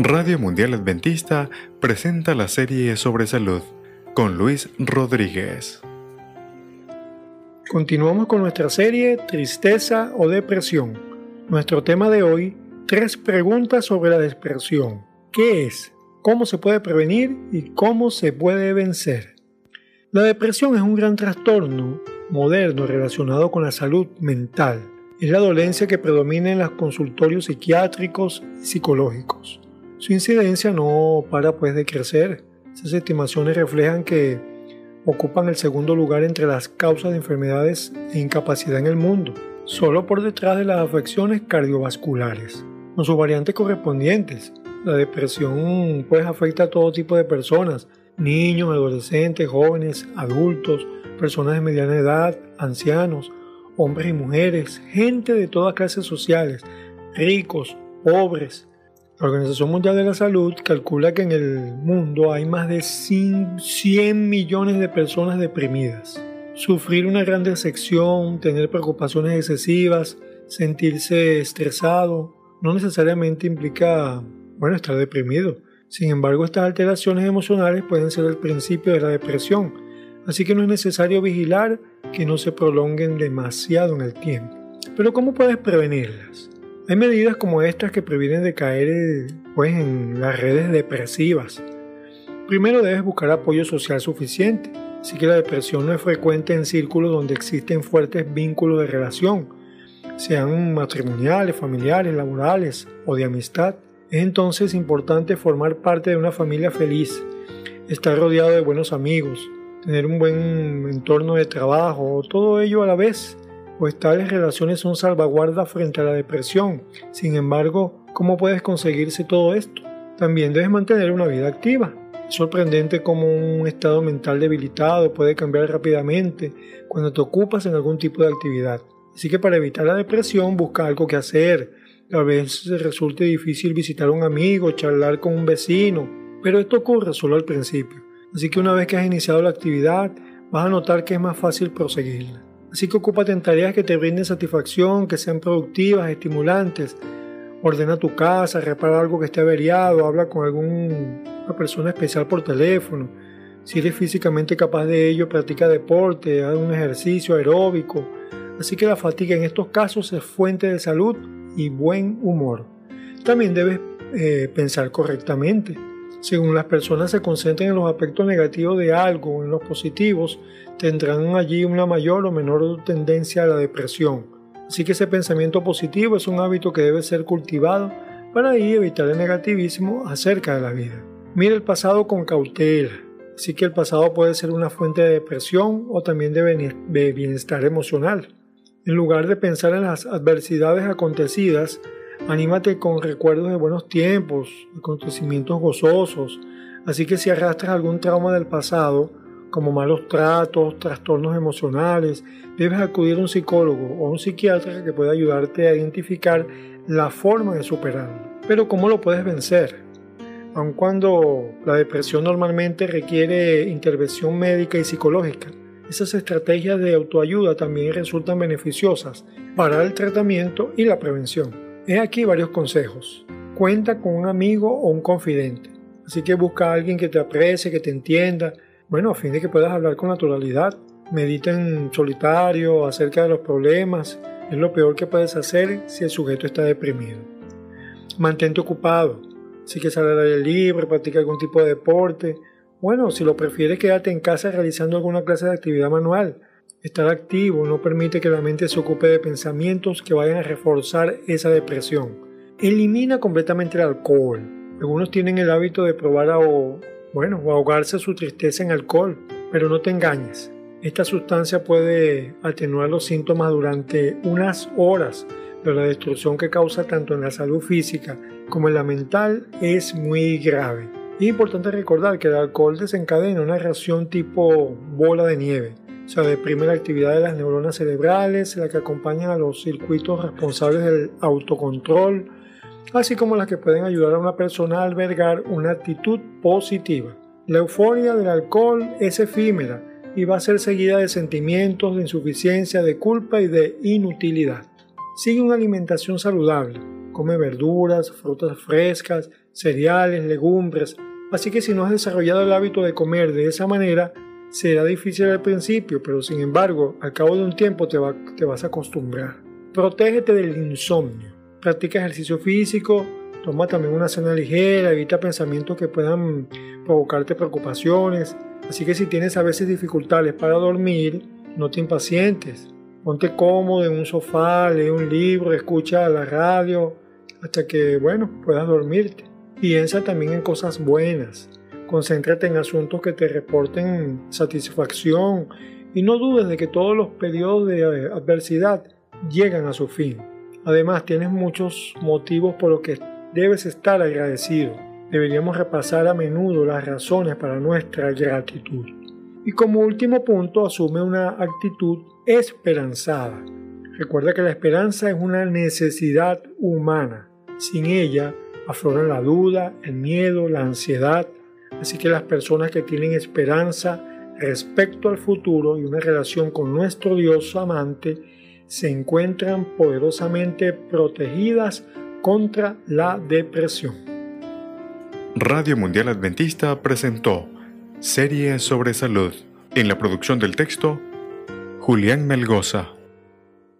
Radio Mundial Adventista presenta la serie sobre salud con Luis Rodríguez. Continuamos con nuestra serie Tristeza o Depresión. Nuestro tema de hoy, tres preguntas sobre la depresión. ¿Qué es? ¿Cómo se puede prevenir? ¿Y cómo se puede vencer? La depresión es un gran trastorno moderno relacionado con la salud mental. Es la dolencia que predomina en los consultorios psiquiátricos y psicológicos. Su incidencia no para pues de crecer. Esas estimaciones reflejan que ocupan el segundo lugar entre las causas de enfermedades e incapacidad en el mundo, solo por detrás de las afecciones cardiovasculares. Con sus variantes correspondientes, la depresión pues afecta a todo tipo de personas, niños, adolescentes, jóvenes, adultos, personas de mediana edad, ancianos, hombres y mujeres, gente de todas clases sociales, ricos, pobres, la Organización Mundial de la Salud calcula que en el mundo hay más de 100 millones de personas deprimidas. Sufrir una gran decepción, tener preocupaciones excesivas, sentirse estresado, no necesariamente implica, bueno, estar deprimido. Sin embargo, estas alteraciones emocionales pueden ser el principio de la depresión, así que no es necesario vigilar que no se prolonguen demasiado en el tiempo. Pero ¿cómo puedes prevenirlas? Hay medidas como estas que previenen de caer pues, en las redes depresivas. Primero debes buscar apoyo social suficiente, así que la depresión no es frecuente en círculos donde existen fuertes vínculos de relación, sean matrimoniales, familiares, laborales o de amistad. Es entonces importante formar parte de una familia feliz, estar rodeado de buenos amigos, tener un buen entorno de trabajo, todo ello a la vez pues tales relaciones son salvaguardas frente a la depresión. Sin embargo, ¿cómo puedes conseguirse todo esto? También debes mantener una vida activa. Es sorprendente cómo un estado mental debilitado puede cambiar rápidamente cuando te ocupas en algún tipo de actividad. Así que para evitar la depresión, busca algo que hacer. A veces resulte difícil visitar a un amigo, charlar con un vecino, pero esto ocurre solo al principio. Así que una vez que has iniciado la actividad, vas a notar que es más fácil proseguirla. Así que ocúpate en tareas que te brinden satisfacción, que sean productivas, estimulantes. Ordena tu casa, repara algo que esté averiado, habla con alguna persona especial por teléfono. Si eres físicamente capaz de ello, practica deporte, haz un ejercicio aeróbico. Así que la fatiga en estos casos es fuente de salud y buen humor. También debes eh, pensar correctamente. Según las personas se concentren en los aspectos negativos de algo o en los positivos, tendrán allí una mayor o menor tendencia a la depresión. Así que ese pensamiento positivo es un hábito que debe ser cultivado para ahí evitar el negativismo acerca de la vida. Mira el pasado con cautela. Así que el pasado puede ser una fuente de depresión o también de bienestar emocional. En lugar de pensar en las adversidades acontecidas, Anímate con recuerdos de buenos tiempos, acontecimientos gozosos. Así que si arrastras algún trauma del pasado, como malos tratos, trastornos emocionales, debes acudir a un psicólogo o un psiquiatra que pueda ayudarte a identificar la forma de superarlo. Pero ¿cómo lo puedes vencer? Aun cuando la depresión normalmente requiere intervención médica y psicológica, esas estrategias de autoayuda también resultan beneficiosas para el tratamiento y la prevención. He aquí varios consejos. Cuenta con un amigo o un confidente. Así que busca a alguien que te aprecie, que te entienda, bueno, a fin de que puedas hablar con naturalidad. Medita en solitario acerca de los problemas. Es lo peor que puedes hacer si el sujeto está deprimido. Mantente ocupado. Si que salir al aire libre, practica algún tipo de deporte. Bueno, si lo prefieres, quédate en casa realizando alguna clase de actividad manual. Estar activo no permite que la mente se ocupe de pensamientos que vayan a reforzar esa depresión. Elimina completamente el alcohol. Algunos tienen el hábito de probar a, bueno, ahogarse su tristeza en alcohol, pero no te engañes. Esta sustancia puede atenuar los síntomas durante unas horas, pero la destrucción que causa tanto en la salud física como en la mental es muy grave. Es importante recordar que el alcohol desencadena una reacción tipo bola de nieve o sea, deprime la actividad de las neuronas cerebrales, la que acompañan a los circuitos responsables del autocontrol, así como las que pueden ayudar a una persona a albergar una actitud positiva. La euforia del alcohol es efímera y va a ser seguida de sentimientos de insuficiencia, de culpa y de inutilidad. Sigue una alimentación saludable. Come verduras, frutas frescas, cereales, legumbres, así que si no has desarrollado el hábito de comer de esa manera, será difícil al principio, pero sin embargo, al cabo de un tiempo te, vas a acostumbrar. Protégete del insomnio. Practica ejercicio físico, toma también una cena ligera, evita pensamientos que puedan provocarte preocupaciones. Así que si tienes a veces dificultades para dormir, no te impacientes. Ponte cómodo en un sofá, lee un libro, escucha la radio, hasta que, bueno, puedas dormirte. Piensa también en cosas buenas. Concéntrate en asuntos que te reporten satisfacción y no dudes de que todos los periodos de eh, adversidad llegan a su fin. Además, tienes muchos motivos por los que debes estar agradecido. Deberíamos repasar a menudo las razones para nuestra gratitud. Y como último punto, asume una actitud esperanzada. Recuerda que la esperanza es una necesidad humana. Sin ella afloran la duda, el miedo, la ansiedad. Así que las personas que tienen esperanza respecto al futuro y una relación con nuestro Dios amante se encuentran poderosamente protegidas contra la depresión. Radio Mundial Adventista presentó Serie sobre Salud. En la producción del texto, Julián Melgoza.